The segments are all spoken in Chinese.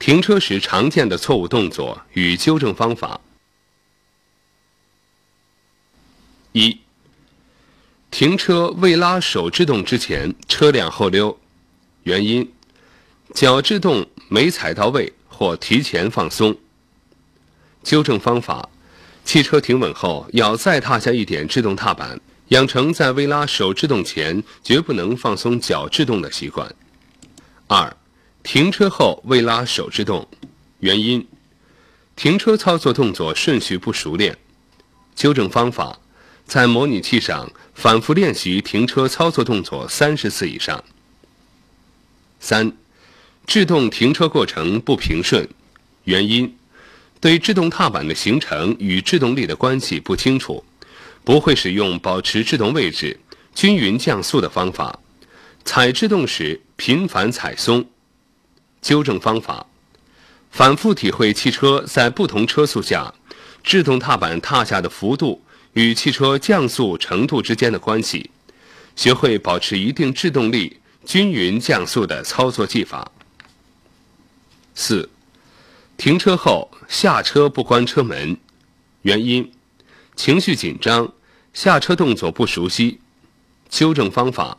停车时常见的错误动作与纠正方法。一、停车未拉手制动之前，车辆后溜，原因：脚制动没踩到位或提前放松。纠正方法：汽车停稳后要再踏下一点制动踏板，养成在未拉手制动前绝不能放松脚制动的习惯。二。停车后未拉手制动，原因：停车操作动作顺序不熟练。纠正方法：在模拟器上反复练习停车操作动作三十次以上。三、制动停车过程不平顺，原因：对制动踏板的形成与制动力的关系不清楚，不会使用保持制动位置、均匀降速的方法，踩制动时频繁踩松。纠正方法：反复体会汽车在不同车速下，制动踏板踏下的幅度与汽车降速程度之间的关系，学会保持一定制动力、均匀降速的操作技法。四、停车后下车不关车门，原因：情绪紧张，下车动作不熟悉。纠正方法。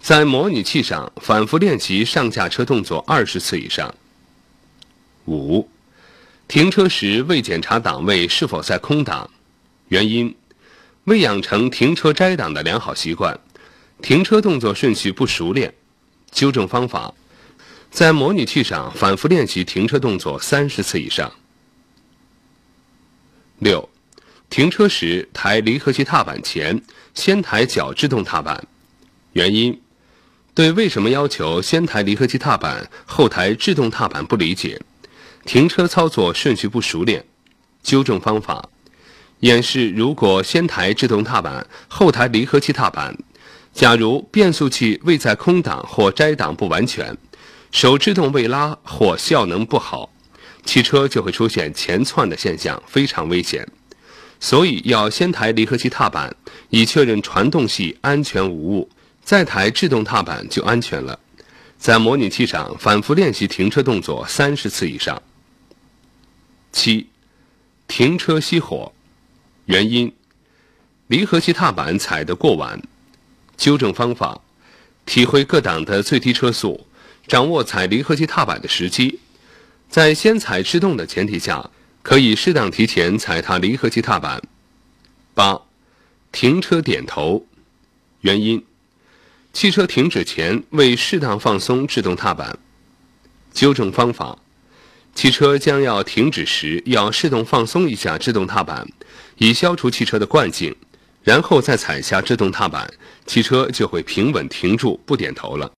在模拟器上反复练习上下车动作二十次以上。五、停车时未检查档位是否在空档，原因：未养成停车摘档的良好习惯，停车动作顺序不熟练。纠正方法：在模拟器上反复练习停车动作三十次以上。六、停车时抬离合器踏板前，先抬脚制动踏板，原因。对为什么要求先抬离合器踏板后抬制动踏板不理解，停车操作顺序不熟练，纠正方法：演示如果先抬制动踏板后抬离合器踏板，假如变速器未在空档或摘档不完全，手制动未拉或效能不好，汽车就会出现前窜的现象，非常危险。所以要先抬离合器踏板，以确认传动系安全无误。再抬制动踏板就安全了。在模拟器上反复练习停车动作三十次以上。七、停车熄火，原因：离合器踏板踩得过晚。纠正方法：体会各档的最低车速，掌握踩离合器踏板的时机，在先踩制动的前提下，可以适当提前踩踏离合器踏板。八、停车点头，原因。汽车停止前未适当放松制动踏板，纠正方法：汽车将要停止时，要适当放松一下制动踏板，以消除汽车的惯性，然后再踩下制动踏板，汽车就会平稳停住，不点头了。